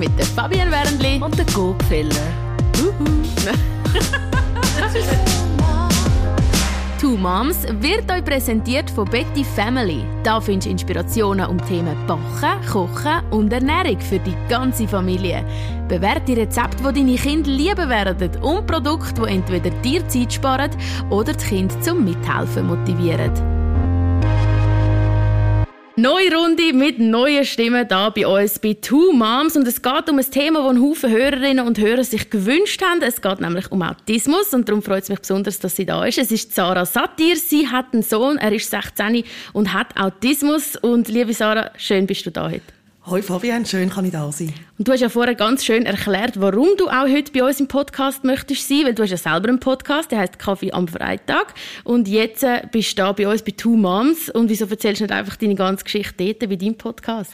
mit der Fabienne Wernli und der Gopfeller. Two Moms wird euch präsentiert von Betty Family. Da findest du Inspirationen um Themen Backen, Kochen und Ernährung für die ganze Familie. Bewährte Rezepte, die deine Kinder lieben werden und Produkte, die entweder dir Zeit sparen oder die Kinder zum Mithelfen motivieren. Neue Runde mit neuen Stimmen da bei uns bei Two Moms und es geht um ein Thema, das ein Haufen Hörerinnen und Hörer sich gewünscht haben. Es geht nämlich um Autismus und darum freut es mich besonders, dass sie da ist. Es ist Sarah Satir. Sie hat einen Sohn, er ist 16 und hat Autismus. Und liebe Sarah, schön bist du da heute. Hoi Fabian, schön kann ich da sein. Und du hast ja vorher ganz schön erklärt, warum du auch heute bei uns im Podcast möchtest sein, weil du hast ja selber einen Podcast, der heißt Kaffee am Freitag und jetzt äh, bist du da bei uns bei Two Moms und wieso erzählst du nicht einfach deine ganze Geschichte dort bei deinem Podcast?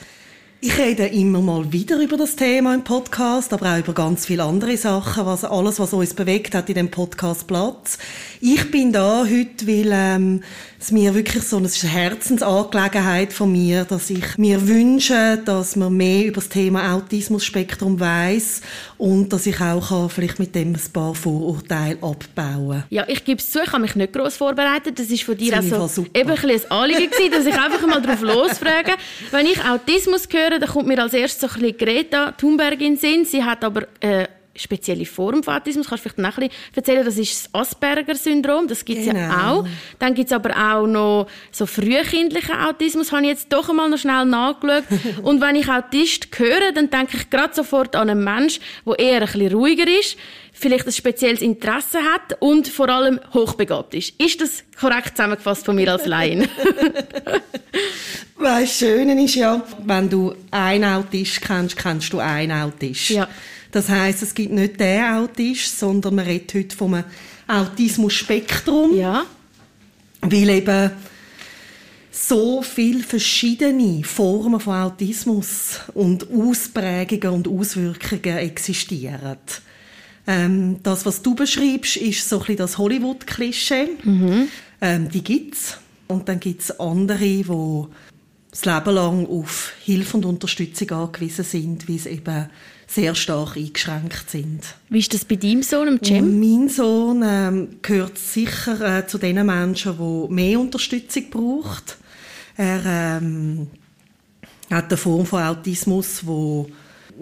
Ich rede immer mal wieder über das Thema im Podcast, aber auch über ganz viele andere Sachen, was alles, was uns bewegt hat, in dem Podcast Platz. Ich bin da heute, weil ähm, es mir wirklich so eine Herzensangelegenheit von mir, dass ich mir wünsche, dass man mehr über das Thema Autismus-Spektrum weiß und dass ich auch kann, vielleicht mit dem ein paar Vorurteile abbauen Ja, ich gebe es zu, ich habe mich nicht gross vorbereitet. Das ist von dir auch so eben ein, ein Anliegen gewesen, dass ich einfach mal drauf losfrage. Wenn ich Autismus höre, dann kommt mir als erstes so ein bisschen Greta Thunberg in den Sinn. Sie hat aber äh, spezielle Form von Autismus. Kannst du vielleicht noch ein bisschen erzählen? Das ist das Asperger-Syndrom. Das gibt es genau. ja auch. Dann gibt es aber auch noch so frühkindlichen Autismus. Habe ich jetzt doch einmal noch schnell nachgeschaut. Und wenn ich Autist höre, dann denke ich gerade sofort an einen Mensch, der eher ein bisschen ruhiger ist, vielleicht ein spezielles Interesse hat und vor allem hochbegabt ist. Ist das korrekt zusammengefasst von mir als Laien? das Schöne ist ja, wenn du einen Autist kennst, kennst du einen Autist. Ja. Das heißt, es gibt nicht den Autist, sondern man redet heute vom Autismus-Spektrum. Ja. Weil eben so viele verschiedene Formen von Autismus und Ausprägungen und Auswirkungen existieren. Ähm, das, was du beschreibst, ist so ein bisschen das Hollywood-Klischee. Mhm. Ähm, die gibt's. Und dann gibt es andere, die das Leben lang auf Hilfe und Unterstützung angewiesen sind, wie es eben sehr stark eingeschränkt sind. Wie ist das bei deinem Sohn, Cem? Mein Sohn ähm, gehört sicher äh, zu den Menschen, die mehr Unterstützung braucht. Er ähm, hat eine Form von Autismus, wo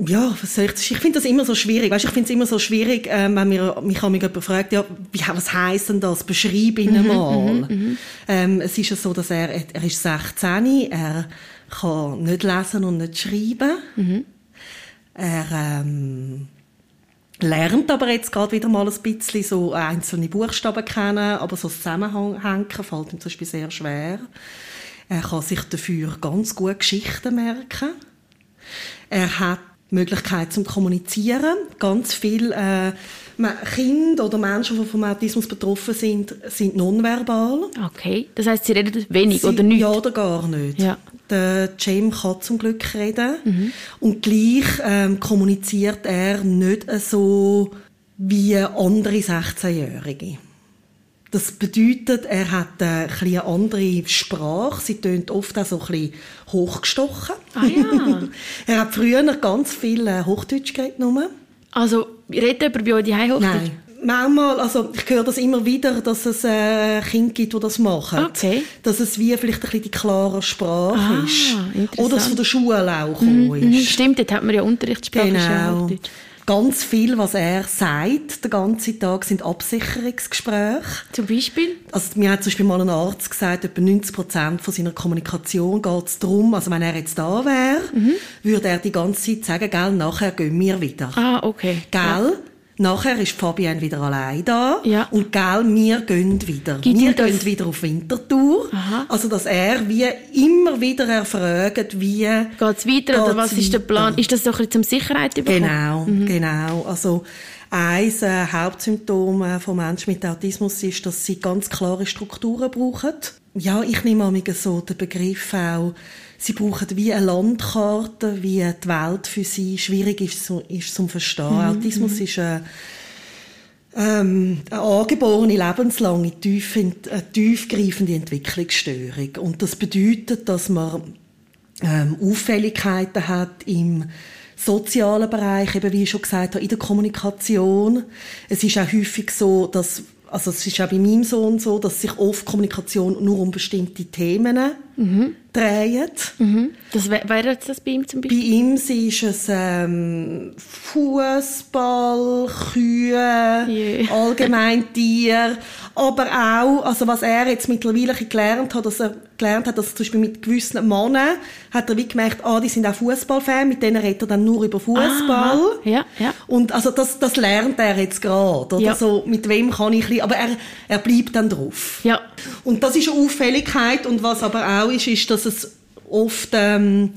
ja, was soll ich, ich finde das immer so schwierig. Weißt, ich finde es immer so schwierig, äh, wenn mir, mich jemand fragt, ja, wie, was heisst denn das? Beschreib ihn mhm, mal. Mhm, mhm, ähm, es ist ja so, dass er, er ist 16, er kann nicht lesen und nicht schreiben. Mhm. Er ähm, lernt aber jetzt gerade wieder mal ein bisschen so einzelne Buchstaben kennen, aber so das Zusammenhängen fällt ihm zum Beispiel sehr schwer. Er kann sich dafür ganz gut Geschichten merken. Er hat die Möglichkeit zum Kommunizieren. Ganz viele äh, Kinder oder Menschen, die vom Autismus betroffen sind, sind nonverbal. Okay, das heißt, sie reden wenig sie, oder nicht? Ja, oder gar nicht. Ja. Der Jam kann zum Glück reden. Mhm. Und gleich ähm, kommuniziert er nicht so wie andere 16-Jährige. Das bedeutet, er hat äh, eine andere Sprache. Sie tönt oft auch so ein bisschen hochgestochen. Ah ja. er hat früher ganz viel äh, Hochdeutsch geredet. Nur. Also, redet jemand bei euch die Hochdeutsch? Nein. Manchmal, also ich höre das immer wieder, dass es äh, Kinder gibt, die das machen. Okay. Dass es wie vielleicht ein bisschen die klare Sprache ah, ist. Oder es von der Schule auch mm, ist. Stimmt, dort hat man ja Unterrichtssprache. Genau. Ganz viel, was er sagt, den ganzen Tag, sind Absicherungsgespräche. Zum Beispiel? Also, mir hat zum Beispiel mal ein Arzt gesagt, etwa 90 Prozent von seiner Kommunikation geht es darum, also wenn er jetzt da wäre, mhm. würde er die ganze Zeit sagen, gell, nachher gehen wir wieder. Ah, okay. Gell? Ja. Nachher ist Fabienne wieder allein da. Ja. Und gell, wir gehen wieder. Gibt wir gehen wieder auf Wintertour. Aha. Also, dass er wie immer wieder erfragt, wie geht's weiter oder was weiter? ist der Plan? Ist das so ein bisschen zum Sicherheit bekommen? Genau, mhm. genau. Also, ein äh, Hauptsymptom äh, von Menschen mit Autismus ist, dass sie ganz klare Strukturen brauchen. Ja, ich nehme mal so den Begriff auch, sie brauchen wie eine Landkarte, wie die Welt für sie schwierig ist, ist zum Verstehen. Mhm. Autismus ist eine, ähm, eine angeborene, lebenslange, tief, eine tiefgreifende Entwicklungsstörung. Und das bedeutet, dass man ähm, Auffälligkeiten hat im sozialen Bereich, eben wie ich schon gesagt habe, in der Kommunikation. Es ist auch häufig so, dass also es ist auch bei meinem Sohn so, dass sich oft Kommunikation nur um bestimmte Themen mhm. dreht. Mhm. Das wäre jetzt das bei ihm zum Beispiel? Bei ihm ist es ähm, Fußball, Kühe, Je. allgemein Tier, aber auch, also was er jetzt mittlerweile gelernt hat, dass er gelernt hat, dass zum Beispiel mit gewissen Männern hat er wie gemerkt, ah, die sind auch Fußballfan, mit denen redet er dann nur über Fußball. Ja, ja. Und also das, das lernt er jetzt gerade, oder ja. so, mit wem kann ich, aber er, er bleibt dann drauf. Ja. Und das ist eine Auffälligkeit und was aber auch ist, ist, dass es oft ähm,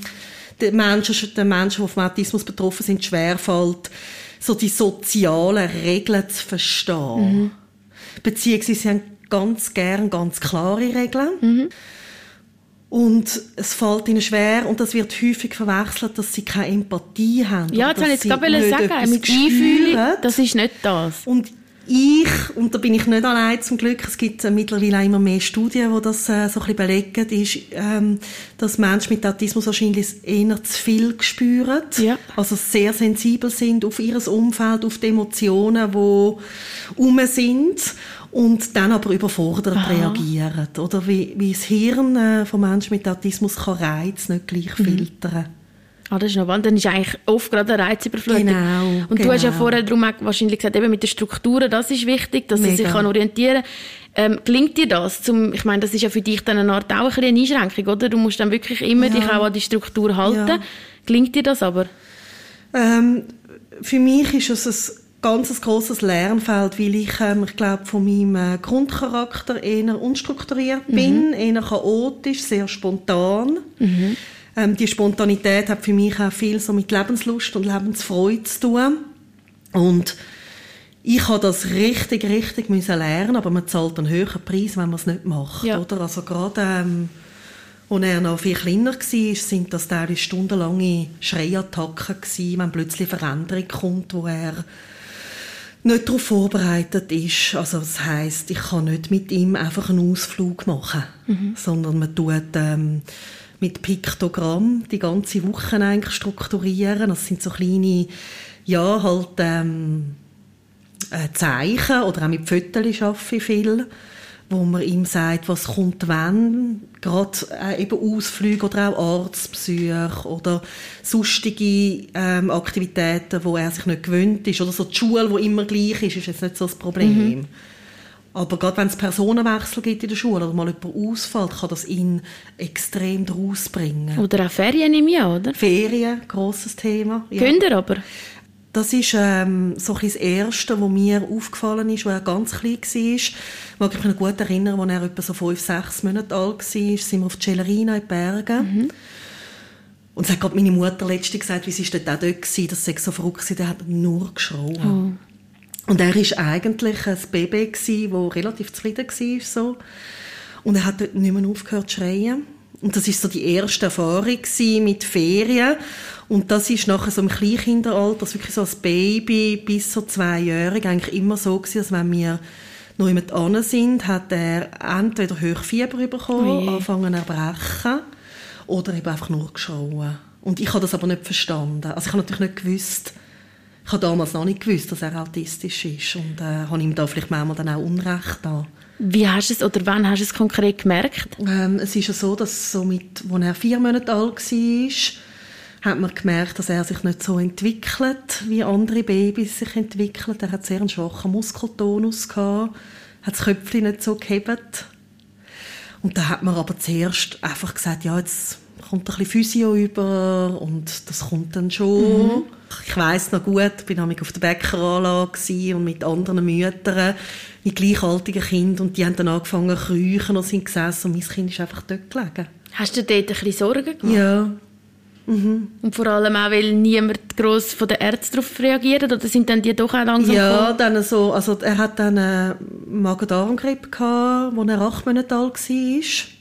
den Menschen, den Menschen, die vom Autismus betroffen sind, schwerfällt, so die sozialen Regeln zu verstehen. Mhm. Beziehungsweise sie haben ganz gern ganz klare Regeln. Mhm. Und es fällt ihnen schwer, und das wird häufig verwechselt, dass sie keine Empathie haben. Ja, das wollte ich jetzt gerade sagen, mit Einfühlung, das ist nicht das. Und ich, und da bin ich nicht allein zum Glück, es gibt äh, mittlerweile auch immer mehr Studien, die das äh, so ein bisschen belegen, ist, ähm, dass Menschen mit Autismus wahrscheinlich eher zu viel spüren, ja. also sehr sensibel sind auf ihr Umfeld, auf die Emotionen, die um sind und dann aber überfordert Aha. reagieren. Oder wie, wie das Hirn äh, von Menschen mit Autismus kann Reiz nicht gleich mhm. Ah, das ist noch Dann ist eigentlich oft gerade eine Reizüberflutung. Genau. Und genau. du hast ja genau. vorher darum wahrscheinlich gesagt, eben mit den Strukturen, das ist wichtig, dass Mega. er sich kann orientieren kann. Ähm, gelingt dir das? Zum, ich meine, das ist ja für dich dann eine Art auch ein eine Einschränkung, oder? Du musst dann wirklich immer ja. dich auch an die Struktur halten. Ja. Gelingt dir das aber? Ähm, für mich ist es ein ganz grosses Lernfeld, weil ich, ähm, ich glaube, von meinem äh, Grundcharakter eher unstrukturiert mhm. bin, eher chaotisch, sehr spontan. Mhm. Ähm, die Spontanität hat für mich auch viel so mit Lebenslust und Lebensfreude zu tun. Und ich habe das richtig, richtig müssen lernen, aber man zahlt einen höheren Preis, wenn man es nicht macht, ja. oder? Also gerade, ähm, als er noch viel kleiner war, sind das teilweise stundenlange Schreiattacken gewesen, wenn plötzlich Veränderung kommt, wo er nicht darauf vorbereitet ist. Also das heißt, ich kann nicht mit ihm einfach einen Ausflug machen, mhm. sondern man tut ähm, mit Piktogramm die ganze Woche eigentlich strukturieren. Das sind so kleine, ja, halt, ähm, äh, Zeichen oder auch mit Fotos arbeite ich viel, wo man ihm sagt, was kommt wann, gerade äh, eben Ausflüge oder auch Arztbesuche oder sonstige ähm, Aktivitäten, wo er sich nicht gewöhnt ist oder so die Schule, wo immer gleich ist, ist jetzt nicht so das Problem. Mhm. Aber gerade wenn es Personenwechsel gibt in der Schule oder mal jemand ausfällt, kann das ihn extrem daraus bringen. Oder auch Ferien im Jahr, oder? Ferien, grosses Thema. Ja. Könnt ihr aber? Das ist ähm, so ein das Erste, was mir aufgefallen ist, als er ganz klein war. Ich mag mich noch gut erinnern, als er etwa so fünf, sechs Monate alt war, sind wir auf Celerina in Bergen. Mhm. Und es hat gerade meine Mutter letztens gesagt, wie sie dort auch dort gewesen, das sei so verrückt der hat nur geschrien. Oh. Und er war eigentlich ein Baby, das relativ zufrieden war. So. Und er hat dort nicht mehr aufgehört zu schreien. Und das war so die erste Erfahrung mit Ferien. Und das ist nachher so im Kleinkinderalter, also wirklich so als Baby bis so zweijährig eigentlich immer so gewesen, dass wenn wir noch jemand an sind, hat er entweder Hochfieber bekommen, oh angefangen zu erbrechen oder eben einfach nur geschrauen. Und ich habe das aber nicht verstanden. Also ich habe natürlich nicht gewusst, ich habe damals noch nicht gewusst, dass er autistisch ist und äh, habe ihm da vielleicht manchmal dann auch Unrecht da. Wie hast du es oder wann hast du es konkret gemerkt? Ähm, es ist ja so, dass so mit, als er vier Monate alt war, hat man gemerkt, dass er sich nicht so entwickelt, wie andere Babys sich entwickeln. Er hat sehr einen schwachen Muskeltonus gehabt, hat das Köpfchen nicht so gehebt. Und da hat man aber zuerst einfach gesagt, ja, jetzt kommt ein bisschen Physio über und das kommt dann schon. Mhm. Ich weiß noch gut, ich war auf der Bäckeranlage und mit anderen Müttern, mit gleichaltigen Kindern und die haben dann angefangen zu räuchen und sind gesessen und mein Kind ist einfach dort gelegen. Hast du dort ein bisschen Sorgen gemacht? Ja. Mhm. Und vor allem auch, weil niemand gross von den Ärzten darauf reagiert oder sind dann die doch auch langsam Ja, dann so, also er hat dann einen Magen-Darm-Grippe gehabt, als er acht Monate alt war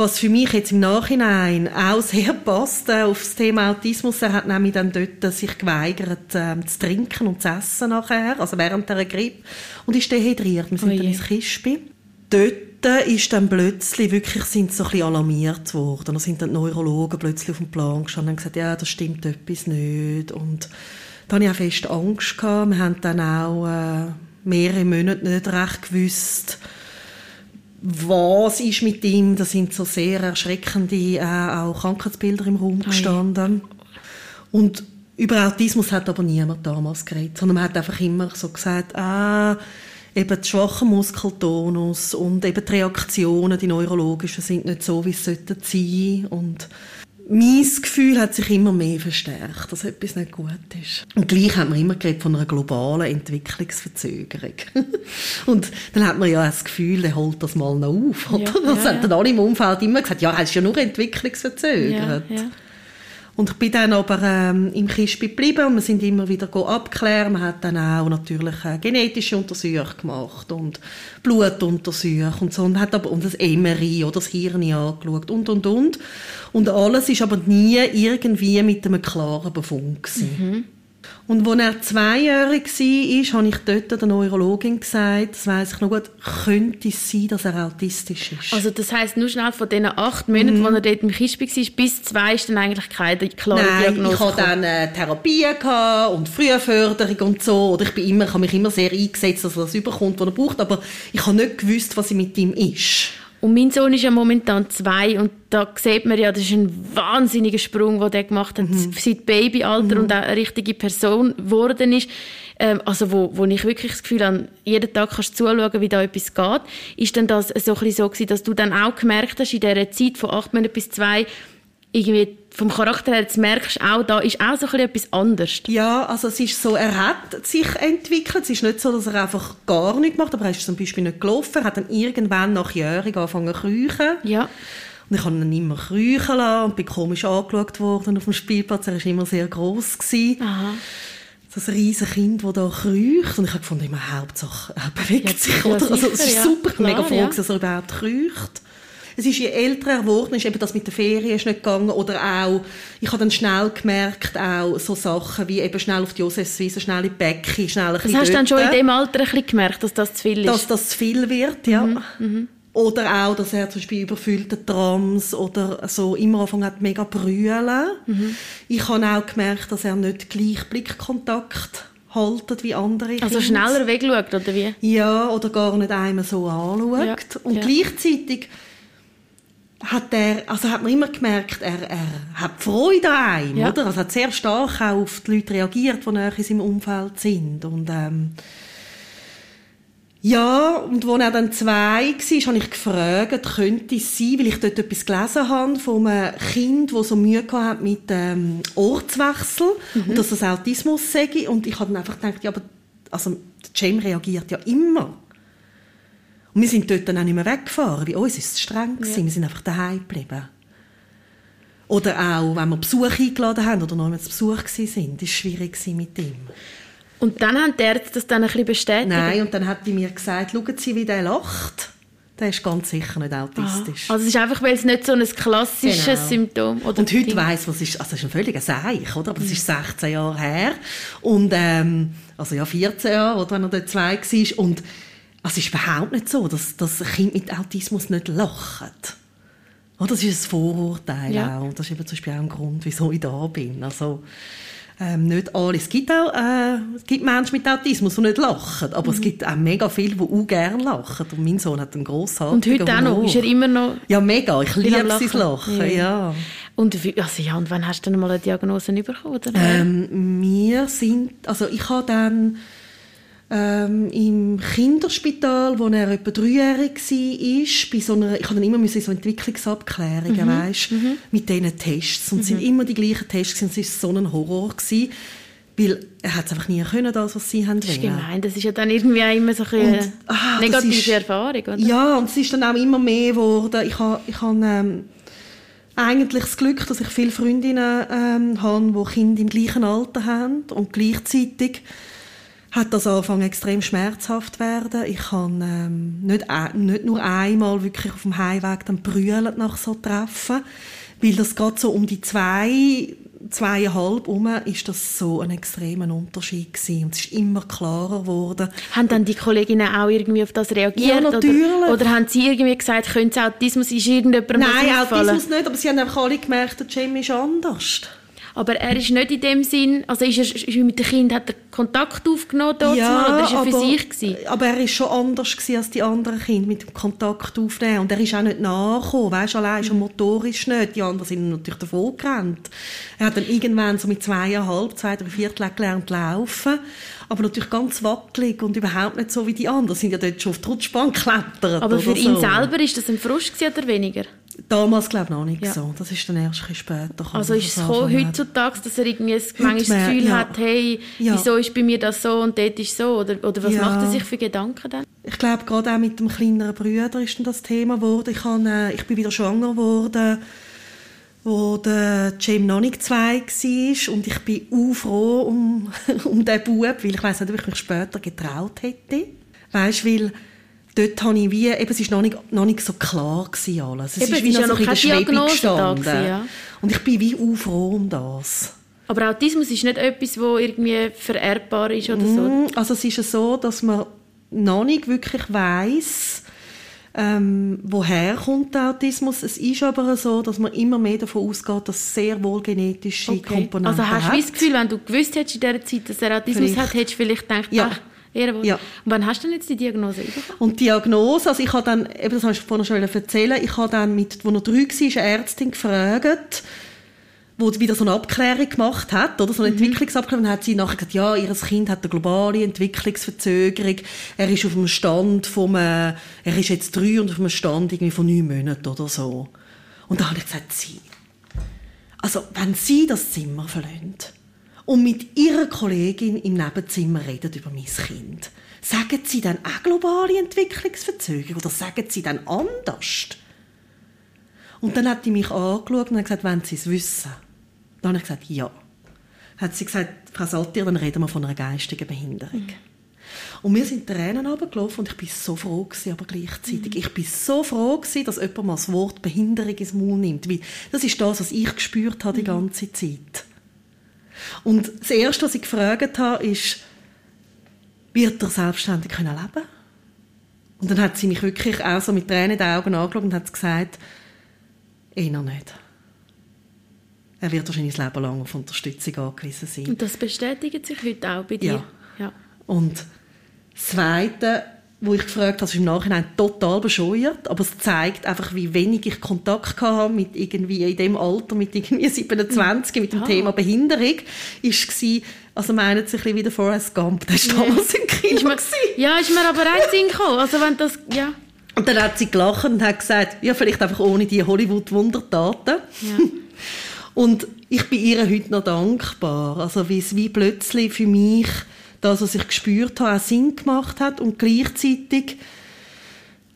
was für mich jetzt im Nachhinein auch sehr passt äh, auf das Thema Autismus. Er hat nämlich dann dort äh, sich geweigert äh, zu trinken und zu essen nachher, also während der Grippe und ist dehydriert. Wir sind oh dann ins Kispi. Dort ist dann plötzlich wirklich sind so ein bisschen alarmiert worden. Da sind dann die Neurologen plötzlich auf dem Plan gestanden und gesagt, ja, das stimmt etwas nicht. Und da hatte ich auch fest Angst. Gehabt. Wir haben dann auch äh, mehrere Monate nicht recht gewusst, was ist mit ihm. Da sind so sehr erschreckende äh, auch Krankheitsbilder im Raum gestanden. Und über Autismus hat aber niemand damals geredet, sondern man hat einfach immer so gesagt, ah, eben der schwache Muskeltonus und eben die Reaktionen, die neurologischen, sind nicht so, wie es sollten sein. Und mein Gefühl hat sich immer mehr verstärkt, dass etwas nicht gut ist. Und gleich hat man immer geredet von einer globalen Entwicklungsverzögerung. und dann hat man ja das Gefühl, der holt das mal noch auf. Oder? Ja, das ja, haben dann alle im Umfeld immer gesagt, ja, er ist ja nur entwicklungsverzögert. Ja, und ich bin dann aber ähm, im Kispi geblieben und wir sind immer wieder abklären. Man hat dann auch natürlich äh, genetische Untersuchungen gemacht und Blutuntersuchungen und so und hat aber und das MRI oder das Hirn angeschaut und und und und alles ist aber nie irgendwie mit einem klaren Befund gewesen. Mhm. Und als er zweijährig war, habe ich dort der Neurologin gesagt, das weiss ich noch gut, könnte es sein, dass er autistisch ist. Also das heisst, nur schnell von diesen acht Monaten, mhm. wo er dort im Kispi war, bis zwei ist dann eigentlich keine klare Nein, Diagnose ich hatte dann äh, Therapien und Frühförderung und so. Oder ich, bin immer, ich habe mich immer sehr eingesetzt, dass er das überkommt, was er braucht. Aber ich habe nicht gewusst, was mit ihm ist. Und mein Sohn ist ja momentan zwei und da sieht man ja, das ist ein wahnsinniger Sprung, den der gemacht hat, mhm. seit Babyalter mhm. und auch eine richtige Person geworden ist. Ähm, also wo, wo ich wirklich das Gefühl habe, jeden Tag kannst du zuschauen, wie da etwas geht. Ist denn das so ein bisschen so gewesen, dass du dann auch gemerkt hast, in dieser Zeit von acht Monaten bis zwei, irgendwie vom Charakter her, merkst du auch, da ist auch so etwas anderes. Ja, also es ist so, er hat sich entwickelt. Es ist nicht so, dass er einfach gar nichts macht, aber er ist zum Beispiel nicht gelaufen. Er hat dann irgendwann nach Jahren angefangen zu kriechen. Ja. Und ich habe ihn immer kriechen lassen und bin komisch angeschaut worden auf dem Spielplatz. Er war immer sehr gross. Gewesen. Aha. Das riesige Kind, das da kriecht. Und ich habe gefunden, immer Hauptsache, er bewegt ja, sich. Oder? also, es ist ja, super, klar, mega froh, ja. dass er überhaupt kriecht. Es ist, je älter er geworden ist, eben das mit der Ferien ist nicht gegangen oder auch, ich habe dann schnell gemerkt, auch so Sachen wie eben schnell auf die Josefswiese, schnell in die Bäcke, schnell ein Das hast du dann schon in dem Alter ein bisschen gemerkt, dass das zu viel ist? Dass das zu viel wird, ja. Mhm. Mhm. Oder auch, dass er zum Beispiel überfüllte Trams oder so immer anfangen hat, mega brüllen. Mhm. Ich habe auch gemerkt, dass er nicht gleich Blickkontakt haltet wie andere Also Kinder. schneller wegschaut, oder wie? Ja, oder gar nicht einmal so anschaut. Ja. Und ja. gleichzeitig hat er, also hat man immer gemerkt, er, er hat Freude an einem, ja. oder? Also hat sehr stark auch auf die Leute reagiert, die näher in seinem Umfeld sind. Und, ähm, ja, und als er dann zwei war, habe ich gefragt, könnte es sein, weil ich dort etwas gelesen habe von einem Kind, das so Mühe hatte mit ähm, Ortswechsel mhm. und dass das Autismus sei. Und ich habe dann einfach gedacht, ja, aber also, Cem reagiert ja immer. Und wir sind dort dann auch nicht mehr weggefahren. Bei uns war es streng. Ja. Wir sind einfach daheim geblieben. Oder auch, wenn wir Besuch eingeladen haben oder noch zu Besuch waren, war es schwierig mit ihm. Und dann haben die Ärzte das dann ein bisschen bestätigt? Nein, und dann hat die mir gesagt, schauen Sie, wie der lacht. Der ist ganz sicher nicht autistisch. Aha. Also es ist einfach, weil es nicht so ein klassisches genau. Symptom oder Und heute weiss, was ist, also das ist ein völliger Seich, oder? Aber das ist 16 Jahre her. Und, ähm, also ja, 14 Jahre, oder, wenn er dort zwei war. Und es ist überhaupt nicht so, dass, dass ein Kind mit Autismus nicht lacht. Oh, das ist ein Vorurteil ja. auch. Das ist eben zum Beispiel auch ein Grund, wieso ich da bin. Also, ähm, nicht alle. Es gibt auch äh, es gibt Menschen mit Autismus, die nicht lachen. Aber mhm. es gibt auch mega viele, die auch gerne lachen. Und mein Sohn hat einen grossartigen Und heute auch noch? Ist er immer noch... Ja, mega. Ich liebe sein Lachen. Ja. ja. Und, wie, also, ja, und wann hast du denn mal eine Diagnose bekommen? Ähm, wir sind... Also ich habe dann ähm, im Kinderspital, wo er etwa dreijährig war, bei so einer, ich hatte immer so Entwicklungsabklärungen, mhm. weißt, mhm. mit diesen Tests. Und es mhm. sind immer die gleichen Tests und es war so ein Horror. Gewesen, weil er hat es einfach nie können, das, was sie haben Das ist gemein, das ist ja dann irgendwie auch immer so eine und, ah, negative ist, Erfahrung, oder? Ja, und es ist dann auch immer mehr geworden. Ich habe ich hab, ähm, eigentlich das Glück, dass ich viele Freundinnen ähm, habe, die Kinder im gleichen Alter haben und gleichzeitig hat das angefangen extrem schmerzhaft werden. Ich kann ähm, nicht, äh, nicht nur einmal wirklich auf dem Heimweg dann brüllen nach so Treffen, weil das geht so um die zwei zweieinhalb um ist das so ein extremer Unterschied gewesen. Und es ist immer klarer geworden. Haben dann die Kolleginnen auch irgendwie auf das reagiert? Ja, natürlich. Oder, oder haben sie irgendwie gesagt, könnte Autismus, ist irgendjemandem Nein, Autismus nicht, aber sie haben einfach alle gemerkt, der Jim ist anders. Aber er ist nicht in dem Sinn, also ist er, ist mit dem Kind hat er Kontakt aufgenommen dort ja, mal, oder ist er aber, für sich gewesen? Aber er ist schon anders als die anderen Kinder mit dem Kontakt aufnehmen und er ist auch nicht nachgekommen, weißt, allein schon motorisch nicht, die anderen sind natürlich davon gerannt. Er hat dann irgendwann so mit zweieinhalb, zwei, drei Viertel gelernt laufen, aber natürlich ganz wackelig und überhaupt nicht so wie die anderen, sind ja dort schon auf die Rutschbahn geklettert Aber für ihn so. selber ist das ein Frust oder weniger? Damals glaube ich noch nicht ja. so. Das ist dann erst ein später. Also ist es so heutzutage, dass er irgendwie manchmal das Gefühl ja. hat, hey, ja. wieso ist bei mir das so und dort ist so? Oder, oder was macht er sich für Gedanken dann? Ich glaube, gerade auch mit dem kleineren Bruder ist dann das Thema geworden. Ich, habe, äh, ich bin wieder schwanger geworden, wo der Jim noch nicht zwei war und ich bin auch froh um, um diesen Bub, weil ich weiß nicht, ob ich mich später getraut hätte. Weißt, weil dort habe ich wie, eben, es ist noch nicht, noch nicht so klar gewesen alles. Es eben, ist wie noch so in der Schwebe gestanden. Ja. Und ich bin wie auch froh um das. Aber Autismus ist nicht etwas, das irgendwie vererbbar ist oder so? Mm, also es ist so, dass man noch nicht wirklich weiß, ähm, woher kommt der Autismus. Es ist aber so, dass man immer mehr davon ausgeht, dass es sehr wohl genetische okay. Komponenten Also hast du das Gefühl, wenn du gewusst hättest in dieser Zeit, dass er Autismus vielleicht. hat, hättest du vielleicht gedacht, ja. ach, Ehrenwohl. Ja. Und wann hast du denn jetzt die Diagnose bekommen? Und die Diagnose, also ich habe dann, eben das habe ich vorhin schon erzählen, ich habe dann mit, wo er drei war, eine Ärztin gefragt, wo wieder so eine Abklärung gemacht hat, oder so eine mhm. Entwicklungsabklärung, und hat sie nachher gesagt, ja, ihr Kind hat eine globale Entwicklungsverzögerung, er ist auf dem Stand vom, äh, er ist jetzt drei und auf dem Stand irgendwie von neun Monaten oder so. Und da habe ich gesagt, sie, also wenn sie das Zimmer verlassen, und mit ihrer Kollegin im Nebenzimmer reden über mein Kind. Sagen sie dann auch globale Entwicklungsverzögerung oder sagen sie dann anders? Und dann hat sie mich angeschaut und hat gesagt, wenn sie es wissen. Dann habe ich gesagt, ja. Hat sie gesagt, Frau Saltier, dann reden wir von einer geistigen Behinderung. Mhm. Und mir sind Tränen runtergelaufen und ich bin so froh gewesen, aber gleichzeitig. Mhm. Ich bin so froh gewesen, dass jemand mal das Wort Behinderung ins Maul nimmt. Weil das ist das, was ich gespürt habe die mhm. ganze Zeit. Und das Erste, was ich gefragt habe, ist, wird er selbstständig können leben Und dann hat sie mich wirklich auch so mit Tränen in den Augen angeschaut und hat gesagt, eh noch nicht. Er wird wahrscheinlich das Leben lang auf Unterstützung angewiesen sein. Und das bestätigt sich heute auch bei dir? Ja. ja. Und das Zweite, wo ich gefragt habe, ist im Nachhinein total bescheuert, aber es zeigt einfach, wie wenig ich Kontakt hatte mit irgendwie in dem Alter, mit irgendwie 27, mit dem ah. Thema Behinderung, ist gsi, also meinen Sie ein bisschen wie der Forrest Gump, der war damals im Kino. Ist mir, ja, ist mir aber auch Sinn gekommen, also wenn das, ja. Und dann hat sie gelacht und hat gesagt, ja, vielleicht einfach ohne die Hollywood-Wundertaten. Ja. Und ich bin ihr heute noch dankbar, also wie es wie plötzlich für mich das, was ich gespürt habe, auch Sinn gemacht hat und gleichzeitig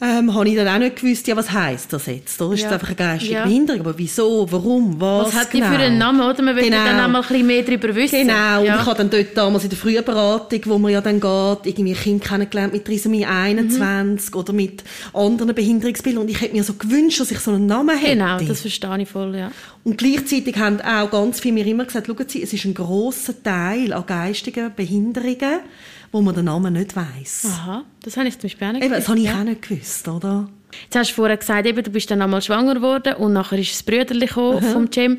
ähm, habe ich dann auch nicht gewusst, ja, was heisst das jetzt? Oder ist ja. das einfach eine geistige ja. Behinderung? Aber wieso, warum, was Was hat genau? die für einen Namen, oder? Man will genau. dann auch mal ein bisschen mehr darüber wissen. Genau, und ich habe dann dort damals in der Frühberatung, wo man ja dann geht, irgendwie ein Kind kennengelernt mit Trisomie 21 mhm. oder mit anderen Behinderungsbildern und ich hätte mir so gewünscht, dass ich so einen Namen hätte. Genau, das verstehe ich voll, ja. Und gleichzeitig haben auch ganz viele mir immer gesagt, schauen Sie, es ist ein grosser Teil an geistigen Behinderungen, wo man den Namen nicht weiss. Aha, das habe ich zum Beispiel auch nicht eben, gewusst. Das habe ich ja. auch nicht gewusst, oder? Jetzt hast du vorher gesagt, eben, du bist dann einmal schwanger geworden und nachher ist das Brüderli vom Cem.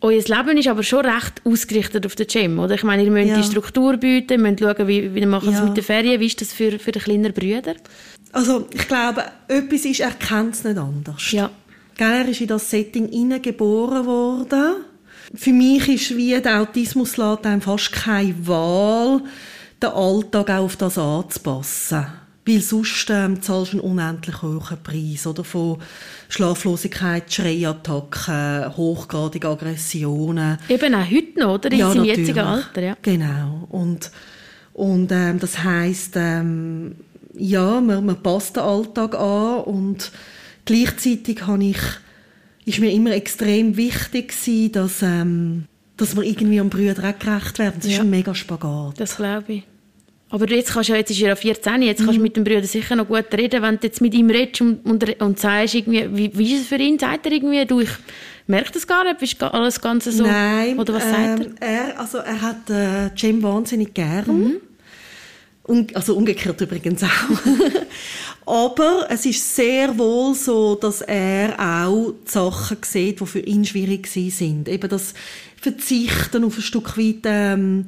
Euer Leben ist aber schon recht ausgerichtet auf den Cem, oder? Ich meine, ihr müsst ja. die Struktur bieten, ihr müsst schauen, wie, wie machen ja. mit den Ferien. Wie ist das für, für den kleinen Brüder? Also, ich glaube, etwas ist, er kennt es nicht anders. Ja. Er ist in das Setting geboren worden. Für mich ist wie der Autismus lässt einem fast keine Wahl, den Alltag auch auf das anzupassen. Weil sonst ähm, zahlst du einen unendlich hohen Preis. Oder von Schlaflosigkeit, Schreiattacken, hochgradige Aggressionen. Eben auch heute noch, oder? In ja, seinem jetzigen Alter, ja. Genau. Und, und ähm, das heisst, ähm, ja, man, man passt den Alltag an und gleichzeitig habe ich, ist mir immer extrem wichtig gewesen, dass, ähm, dass wir irgendwie am Brüder auch gerecht werden. Das ja. ist ein mega Spagat. Das glaube ich. Aber jetzt, kannst du, jetzt ist er ja 14, jetzt kannst du mhm. mit dem Bruder sicher noch gut reden, wenn du jetzt mit ihm redest und, und, und sagst, irgendwie, wie, wie ist es für ihn? Sagt er irgendwie, du, ich merke das gar nicht, ist alles ganz so? Nein, Oder was ähm, sagt er? er? Also er hat äh, Jim wahnsinnig gern. Mhm. Un also umgekehrt übrigens auch. Aber es ist sehr wohl so, dass er auch die Sachen sieht, die für ihn schwierig sind. Eben das Verzichten auf ein Stück weit ähm,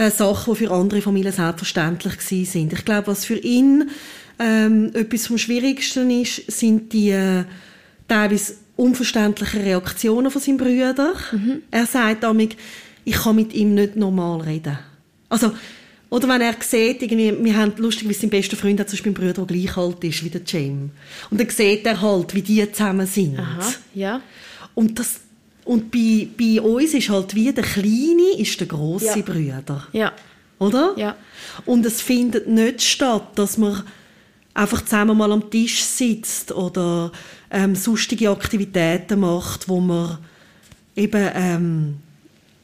äh, Sachen, die für andere Familien selbstverständlich sind. Ich glaube, was für ihn ähm, etwas vom Schwierigsten ist, sind die äh, teilweise unverständlichen Reaktionen von seinen Brüdern. Mhm. Er sagt damit, ich kann mit ihm nicht normal reden. Also, oder wenn er sieht, irgendwie, wir haben lustig, wie sein bester Freund hat zum Beispiel einen Bruder, der gleich alt ist wie der James. Und dann sieht er halt, wie die zusammen sind. Aha, ja. Und das, und bei, bei uns ist halt wie der Kleine ist der große ja. Bruder. Ja. Oder? Ja. Und es findet nicht statt, dass man einfach zusammen mal am Tisch sitzt oder ähm, sonstige Aktivitäten macht, wo man eben ähm,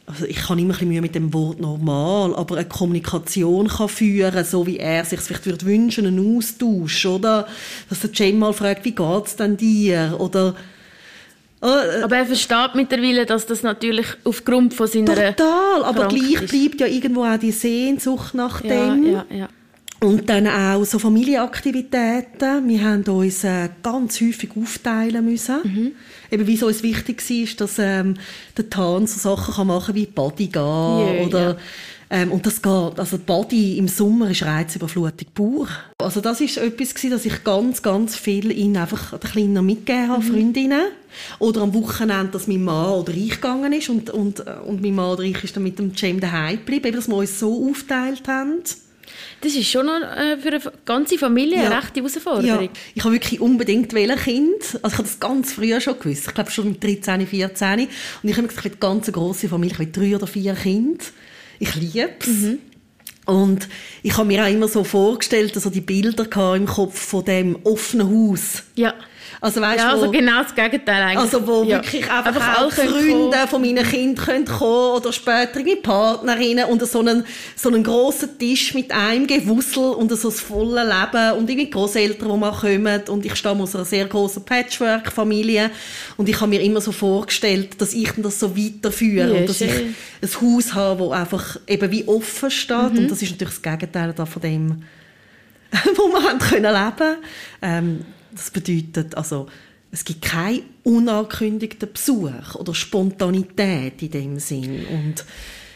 also ich habe immer ein bisschen Mühe mit dem Wort normal, aber eine Kommunikation kann führen, so wie er sich vielleicht würde wünschen, einen Austausch, oder? Dass der Jane mal fragt, wie geht's denn dir? Oder, oh, aber er versteht mittlerweile, dass das natürlich aufgrund von seiner Total, aber gleich ist. bleibt ja irgendwo auch die Sehnsucht nach dem. Ja, ja, ja. Und dann auch so Familienaktivitäten. Wir haben uns äh, ganz häufig aufteilen müssen. Mhm. Eben, wie es uns wichtig war, dass ähm, der Tan so Sachen kann machen wie Body gehen yeah, oder ja. Ähm, und das geht. Also Body im Sommer ist Reizüberflutung pur. Also das ist etwas gewesen, dass ich ganz, ganz viel ihnen einfach den Kleinen mitgegeben habe, mhm. Freundinnen. Oder am Wochenende, dass mein Mann oder ich gegangen ist und, und, und mein Mann oder ich ist dann mit dem Cem daheim geblieben, eben, dass wir uns so aufteilt haben. Das ist schon noch äh, für eine ganze Familie ja. eine rechte Herausforderung. Ja. Ich habe wirklich unbedingt ein Kind. Also ich habe das ganz früh schon gewusst. Ich glaube schon mit 13, 14. Und ich habe gesagt, ich will eine ganz grosse Familie. Ich will drei oder vier Kinder. Ich liebe es. Mhm. Und ich habe mir auch immer so vorgestellt, also die Bilder im Kopf von dem offenen Haus. Ja. Also, weißt, ja, also genau das Gegenteil eigentlich. Also wo ja. wirklich einfach, einfach auch Freunde von meinen Kindern können kommen oder später meine Partnerinnen und so einen, so einen grossen Tisch mit einem Gewussel und so das volle Leben und irgendwie Großeltern, die mal kommen und ich stamme aus einer sehr großen Patchwork-Familie und ich habe mir immer so vorgestellt, dass ich das so weiterführe ja, und dass schön. ich ein Haus habe, das einfach eben wie offen steht mhm. und das ist natürlich das Gegenteil von dem, wo wir haben können leben. Ähm, das bedeutet also, es gibt keinen unangekündigten Besuch oder Spontanität in dem Sinn. Und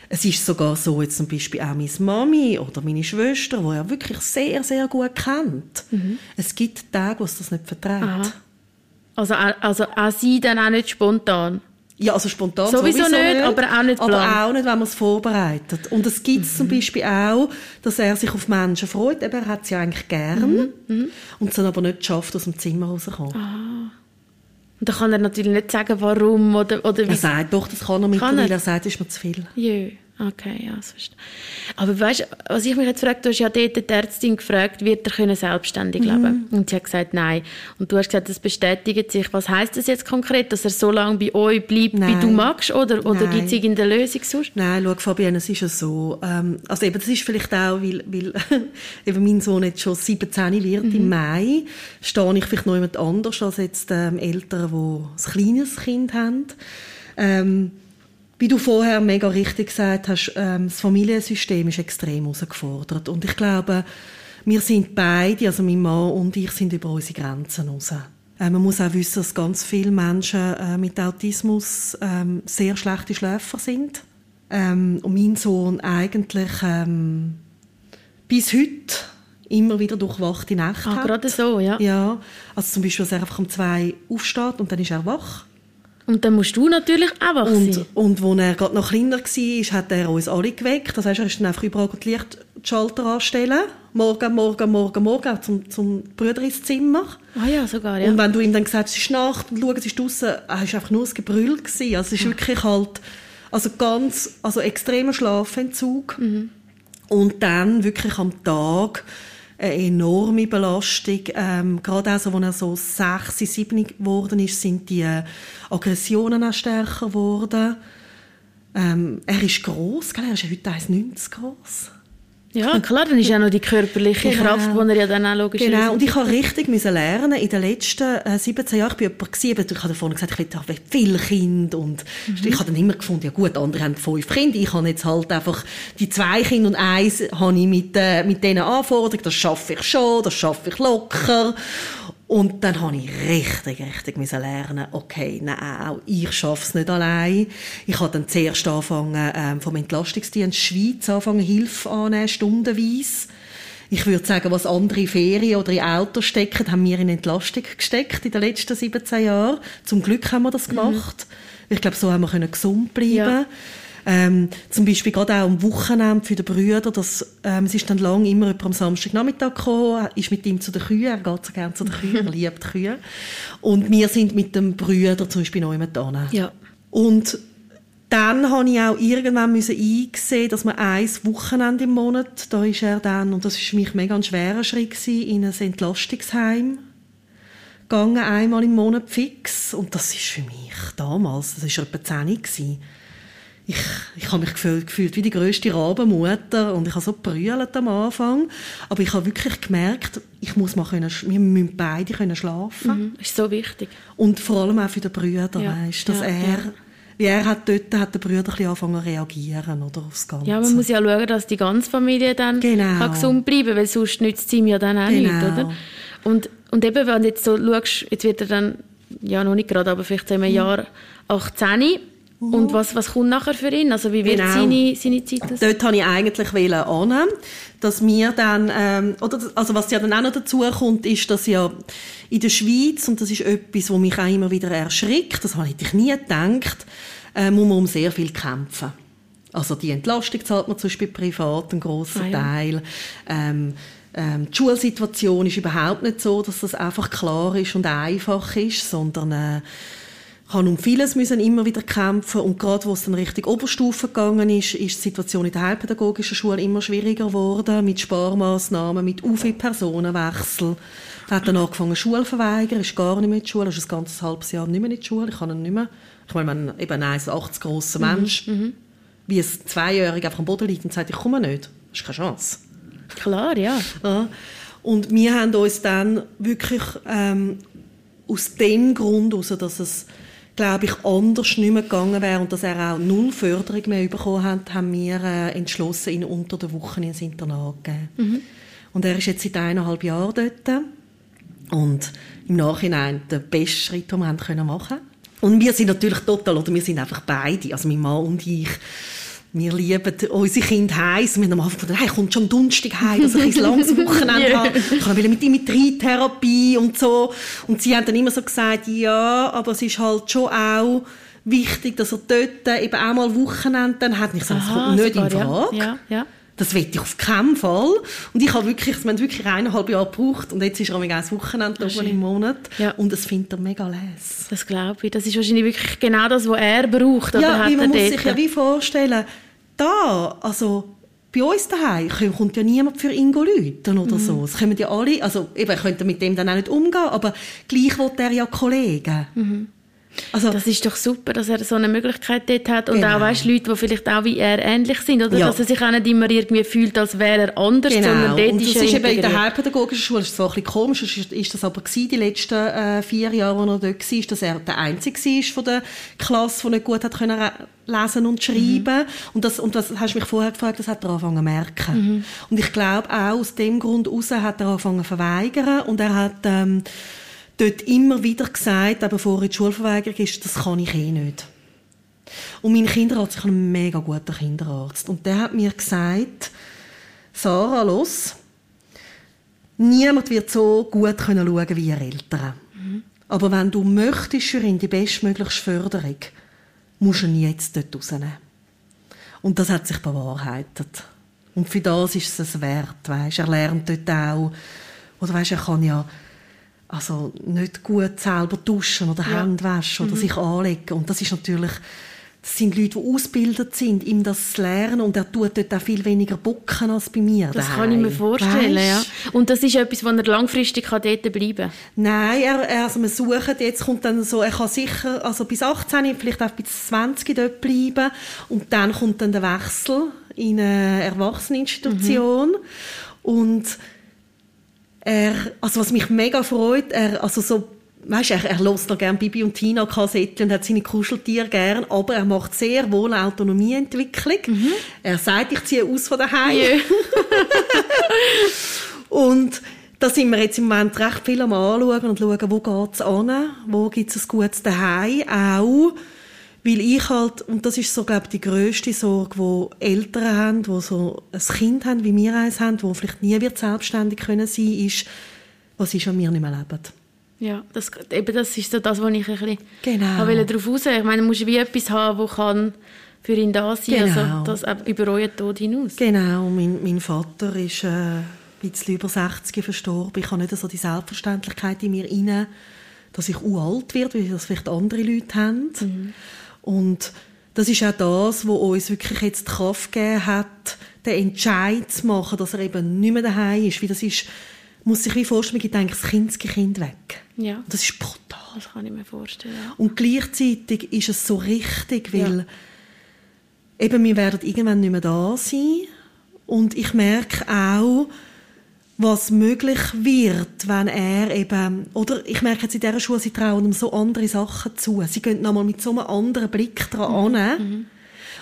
es ist sogar so, jetzt zum Beispiel auch meine Mami oder meine Schwester, die er wirklich sehr, sehr gut kennt. Mhm. Es gibt Tage, wo es das nicht verträgt. Also, also auch sie dann auch nicht spontan? Ja, also spontan sowieso, sowieso nicht, nicht, aber auch nicht Aber auch nicht, wenn man es vorbereitet. Und es gibt mhm. zum Beispiel auch, dass er sich auf Menschen freut. Eben, er hat sie eigentlich gern. Mhm. Mhm. Und es dann aber nicht schafft, aus dem Zimmer rauszukommen. Ah. Und dann kann er natürlich nicht sagen, warum oder, oder wie. Er sagt doch, das kann er mittlerweile. Er? er sagt, es ist mir zu viel. Jö. Okay, ja, das verstehe. Aber weißt, was ich mich jetzt frage, du hast ja dort die Ärztin gefragt, wird er können selbstständig leben? Mhm. Und sie hat gesagt, nein. Und du hast gesagt, das bestätigt sich. Was heißt das jetzt konkret, dass er so lange bei euch bleibt, nein. wie du magst? Oder, oder gibt es irgendeine Lösung sonst? Nein, schau, Fabienne, es ist ja so. Ähm, also eben, das ist vielleicht auch, weil, weil eben mein Sohn jetzt schon 17 wird mhm. im Mai, stehe ich vielleicht noch jemand anders als jetzt ähm, Eltern, die ein kleines Kind haben. Ähm, wie du vorher mega richtig gesagt hast, ähm, das Familiensystem ist extrem herausgefordert. Und ich glaube, wir sind beide, also mein Mann und ich, sind über unsere Grenzen raus. Äh, man muss auch wissen, dass ganz viele Menschen äh, mit Autismus ähm, sehr schlechte Schläfer sind. Ähm, und mein Sohn eigentlich ähm, bis heute immer wieder durchwachte Nächte ah, hat. gerade so, ja. Ja, also zum Beispiel, dass er einfach um zwei aufsteht und dann ist er wach. Und dann musst du natürlich auch wach und, sein. Und als er gerade noch kleiner war, hat er uns alle geweckt. Das heißt, er ist dann einfach überall die Lichtschalter anstellen. Morgen, morgen, morgen, morgen, zum, zum Brüder ins Zimmer. Ah ja, sogar, ja. Und wenn du ihm dann gesagt hast, es ist Nacht und schau, es ist draussen, er war einfach nur ein Gebrüll. Gewesen. Also es ist wirklich halt, also ganz, also extremer Schlafentzug. Mhm. Und dann wirklich am Tag eine enorme Belastung. Ähm, gerade auch so, als er so sechs, sieben geworden ist, sind die äh, Aggressionen auch stärker geworden. Ähm, er ist gell? er ist heute 1,90 groß. Ja, klar, dann ist ja noch die körperliche genau. Kraft, die er ja dann auch logisch Genau, und ich habe richtig müssen lernen in den letzten äh, 17 Jahren, ich war jemand, gewesen, ich habe vorhin gesagt, ich will viele Kinder und mhm. ich habe dann immer gefunden, ja gut, andere haben fünf Kinder, ich habe jetzt halt einfach die zwei Kinder und eins habe ich mit, äh, mit diesen Anforderungen, das schaffe ich schon, das schaffe ich locker und dann habe ich richtig, richtig müssen lernen, okay, nein, auch ich schaffe es nicht allein. Ich habe dann zuerst angefangen, ähm, vom Entlastungsdienst Schweiz anfangen, Hilfe annehmen, stundenweise. Ich würde sagen, was andere Ferien oder in Autos stecken, haben wir in Entlastung gesteckt in den letzten 17 Jahren. Zum Glück haben wir das mhm. gemacht. Mhm. Ich glaube, so haben wir gesund bleiben ja. Ähm, zum Beispiel gerade auch am Wochenende für die Brüder, dass, ähm, es ist dann lang immer jemand am Samstagnachmittag gekommen, ist mit ihm zu den Kühen, er geht so gerne zu den Kühen, er liebt Kühe. Und wir sind mit dem Brüder zum Beispiel noch immer da. Ja. Und dann habe ich auch irgendwann müssen eingesehen, dass man ein Wochenende im Monat, da ist er dann, und das ist für mich mega ein schwerer Schritt gewesen, in ein Entlastungsheim gegangen, einmal im Monat fix. Und das ist für mich damals, das war etwa 10 gewesen, ich, ich habe mich gefühlt, gefühlt wie die größte Rabenmutter und ich habe so brüllt am Anfang. Aber ich habe wirklich gemerkt, ich muss mal können, wir müssen beide können schlafen. Mhm, ist so wichtig. Und vor allem auch für den Brüder, ja, weißt, dass ja, er, ja. wie er hat dort hat der Brüder ein angefangen zu reagieren oder aufs Ganze. Ja, man muss ja schauen, dass die ganze Familie dann genau. kann gesund bleiben kann, weil sonst nützt es ihm ja dann auch genau. nicht, oder? Und, und eben, wenn du jetzt so schaust, jetzt wird er dann, ja noch nicht gerade, aber vielleicht in einem mhm. Jahr 18 Mhm. Und was, was kommt nachher für ihn? Also wie wird genau. seine, seine Zeit aussehen? Dort wollte ich eigentlich annehmen, dass wir dann, ähm, oder, also was ja dann auch noch dazu kommt, ist, dass ja in der Schweiz, und das ist etwas, was mich auch immer wieder erschrickt, das hätte ich nie gedacht, äh, muss man um sehr viel kämpfen. Also die Entlastung zahlt man zum Beispiel privat, einen grossen ah, ja. Teil. Ähm, ähm, die Schulsituation ist überhaupt nicht so, dass das einfach klar ist und einfach ist, sondern äh, habe um vieles müssen immer wieder kämpfen und gerade wo es dann Richtung Oberstufe gegangen ist, ist die Situation in der heilpädagogischen Schule immer schwieriger geworden mit Sparmaßnahmen, mit UFI Personenwechsel. Er hat dann angefangen Schule verweigern, ist gar nicht mehr in die Schule, ist ein ganzes halbes Jahr nicht mehr in die Schule, ich kann ihn nicht mehr. Ich meine, eben ein 80 grosser mhm, Mensch, mhm. wie ein Zweijähriger einfach am Boden liegt und sagt, ich komme nicht, das ist keine Chance. Klar, ja. ja. Und wir haben uns dann wirklich ähm, aus dem Grund, also dass es glaube ich, anders nicht mehr gegangen wäre und dass er auch null Förderung mehr bekommen hat, haben wir äh, entschlossen, ihn unter der Woche ins Internat zu geben. Mhm. Und er ist jetzt seit eineinhalb Jahren dort und im Nachhinein der beste Schritt, den wir haben können machen Und wir sind natürlich total, oder wir sind einfach beide, also mein Mann und ich, wir lieben unsere Kinder heiß. Wir haben am Anfang gedacht, hey, kommt schon Donnerstag heim, dass ich ein langes Wochenende yeah. habe. Ich kann mit ihm mit Reitherapie und so. Und sie haben dann immer so gesagt, ja, aber es ist halt schon auch wichtig, dass er dort eben auch mal Wochenende dann hat. Und ich sage, das kommt nicht sogar, in Frage. Ja, ja. Das will ich auf keinen Fall. Und ich habe wirklich, wir haben wirklich eineinhalb Jahre gebraucht und jetzt ist er ein Wochenende oben im Monat ja. und das findet er mega les. Das glaube ich. Das ist wahrscheinlich wirklich genau das, was er braucht. Oder ja, wie man muss sich ja wie vorstellen, da, also bei uns daheim kommt ja niemand für ihn läuten oder mhm. so. Es kommen ja alle, also eben, könnte mit dem dann auch nicht umgehen, aber gleich will er ja Kollegen. Mhm. Also, das ist doch super, dass er so eine Möglichkeit dort hat und genau. auch weißt, Leute, die vielleicht auch wie er ähnlich sind, oder? Ja. Dass er sich auch nicht immer irgendwie fühlt, als wäre er anders, genau. sondern dort und das ist, ist eben in der heilpädagogischen Schule ist zwar ein bisschen komisch, ist, ist das aber gewesen, die letzten äh, vier Jahre, wo er dort war, dass er der Einzige war von der Klasse, der nicht gut hat können lesen und schreiben mhm. und das und das hast du mich vorher gefragt, das hat er angefangen zu merken. Mhm. Und ich glaube auch aus dem Grund heraus hat er angefangen zu verweigern und er hat ähm, dort immer wieder gesagt, bevor er in die Schulverweigerung ist, das kann ich eh nicht. Und mein Kinderarzt, ich habe einen mega guten Kinderarzt. Und der hat mir gesagt, Sarah, los, niemand wird so gut können schauen wie ihr Eltern. Mhm. Aber wenn du möchtest ihn die bestmögliche Förderung, musst du ihn jetzt dort rausnehmen. Und das hat sich bewahrheitet. Und für das ist es es wert, weißt? Er lernt dort auch, oder weißt, er kann ja also nicht gut selber duschen oder ja. Hände waschen oder mhm. sich anlegen. Und das ist natürlich, das sind Leute, die ausgebildet sind, ihm das zu lernen und er tut dort auch viel weniger bocken als bei mir. Das daheim. kann ich mir vorstellen, weißt? ja. Und das ist etwas, wo er langfristig kann dort bleiben kann? Nein, er, er, also wir suchen, jetzt kommt dann so, er kann sicher, also bis 18, vielleicht auch bis 20 dort bleiben und dann kommt dann der Wechsel in eine Erwachseneninstitution. Mhm. Und er, also was mich mega freut, er, also so weißt, er, er hört noch gerne Bibi und Tina Kassetten und hat seine Kuscheltiere gern, aber er macht sehr wohl Autonomieentwicklung. Mhm. Er sagt, ich ziehe aus von daheim. Yeah. und da sind wir jetzt im Moment recht viel am anschauen und schauen, wo geht's an, wo gibt's ein gutes daheim, auch weil ich halt, und das ist so, glaube ich, die grösste Sorge, die Eltern haben, die so ein Kind haben, wie wir eins haben, wo vielleicht nie wird selbstständig können sein, ist, was ist, wenn wir nicht mehr leben. Ja, das, eben das ist so das, was ich ein bisschen genau. darauf raus Ich meine, du musst wie etwas haben, wo kann für ihn da sein, also genau. also das über euren Tod hinaus. Genau, mein, mein Vater ist äh, ein bisschen über 60 verstorben. Ich habe nicht so die Selbstverständlichkeit in mir rein, dass ich uralt werde, wie das vielleicht andere Leute haben. Mhm. Und das ist auch das, was uns wirklich jetzt die Kraft gegeben hat, den Entscheid zu machen, dass er eben nicht mehr daheim ist. Wie das ist, muss sich wie vorstellen, ich denke, das Kind Kind weg. Ja. Das ist brutal. Das kann ich mir vorstellen. Ja. Und gleichzeitig ist es so richtig, weil ja. eben wir werden irgendwann nicht mehr da sein. Und ich merke auch, was möglich wird, wenn er eben, oder ich merke jetzt in dieser Schule, sie trauen ihm so andere Sachen zu. Sie gehen nochmal mit so einem anderen Blick dran mhm. Mhm.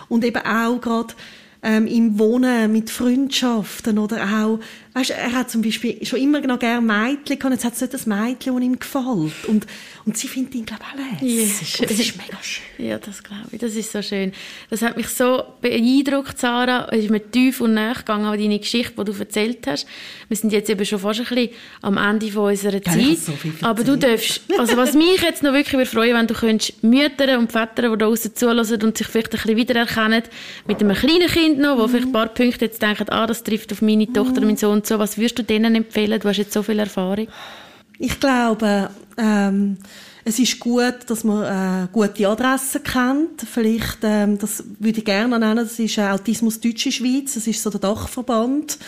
Und eben auch gerade ähm, im Wohnen mit Freundschaften oder auch Weißt, er hat zum Beispiel schon immer noch gerne Mädchen gehabt, jetzt hat es nicht das Mädchen, das ihm gefällt. Und, und sie findet ihn, glaube ich, auch lässig. das ist mega schön. Ja, das glaube ich. Das ist so schön. Das hat mich so beeindruckt, Sarah. Es ist mir tief und nahe gegangen an deine Geschichte, die du erzählt hast. Wir sind jetzt eben schon fast ein bisschen am Ende von unserer Zeit. Ja, so Aber du darfst, also was mich jetzt noch wirklich freuen wenn du könntest Mütter und Väter, die da draußen zulassen und sich vielleicht ein bisschen wiedererkennen, mit einem kleinen Kind noch, wo mhm. vielleicht ein paar Punkte jetzt denken, ah, das trifft auf meine Tochter, mhm. meinen Sohn so, was würdest du denen empfehlen? Du hast jetzt so viel Erfahrung. Ich glaube, ähm, es ist gut, dass man äh, gute Adressen kennt. Vielleicht, ähm, das würde ich gerne nennen, das ist Autismus Deutsche Schweiz. Das ist so der Dachverband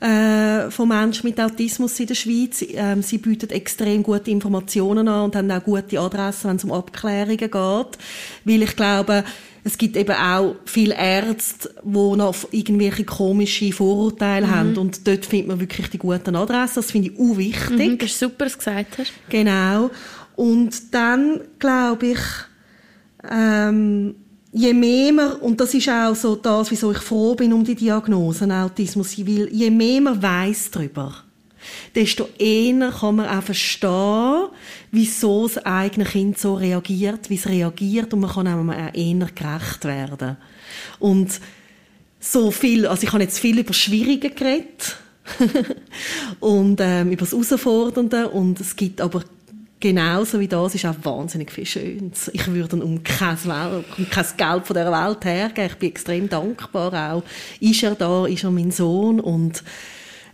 äh, von Menschen mit Autismus in der Schweiz. Ähm, sie bieten extrem gute Informationen an und haben auch gute Adressen, wenn es um Abklärungen geht. Weil ich glaube, es gibt eben auch viele Ärzte, die noch irgendwelche komische Vorurteile mhm. haben und dort findet man wirklich die guten Adressen. Das finde ich auch wichtig. Mhm, das ist super, dass du gesagt hast. Genau. Und dann glaube ich, ähm, je mehr man, und das ist auch so das, wieso ich froh bin um die Diagnose Autismus, weil je mehr man weiß darüber, desto eher kann man auch verstehen, wieso das eigene Kind so reagiert, wie es reagiert und man kann auch eher gerecht werden. Und so viel, also ich habe jetzt viel über Schwierige geredet und ähm, über das Herausfordernde und es gibt aber genauso wie das ist auch wahnsinnig viel Schönes. Ich würde um kein, kein Geld von dieser Welt hergeben. Ich bin extrem dankbar auch. Ist er da, ist er mein Sohn und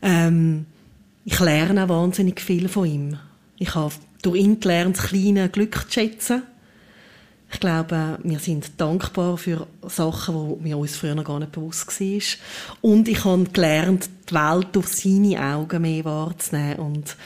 ähm, ich lerne auch wahnsinnig viel von ihm. Ich habe durch ihn gelernt, das kleine Glück zu schätzen. Ich glaube, wir sind dankbar für Sachen, die mir uns früher gar nicht bewusst waren. Und ich habe gelernt, die Welt durch seine Augen mehr wahrzunehmen. Und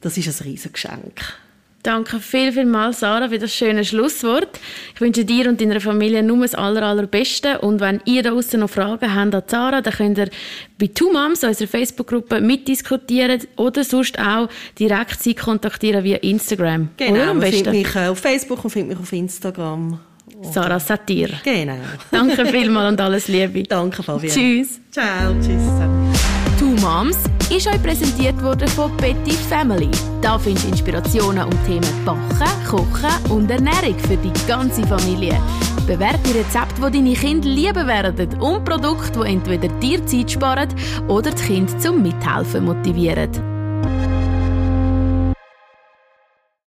das ist ein riesiges Geschenk. Danke viel, viel mal, Sarah, für das schöne Schlusswort. Ich wünsche dir und deiner Familie nur das aller, allerbeste. Und wenn ihr da draußen noch Fragen habt an Sarah, dann könnt ihr bei Two Moms, unserer Facebook-Gruppe, mitdiskutieren oder sonst auch direkt sie kontaktieren via Instagram. Genau, oder am besten? mich auf Facebook und findet mich auf Instagram. Sarah Satir. Genau. Danke vielmals und alles Liebe. Danke, Fabian. Tschüss. Ciao, tschüss. Moms ist euch präsentiert worden von Betty Family. Da findest du Inspirationen um Themen Backen, Kochen und Ernährung für die ganze Familie. Bewährte Rezepte, die deine Kinder lieben werden und Produkte, die entweder dir Zeit sparen oder das Kind zum Mithelfen motivieren.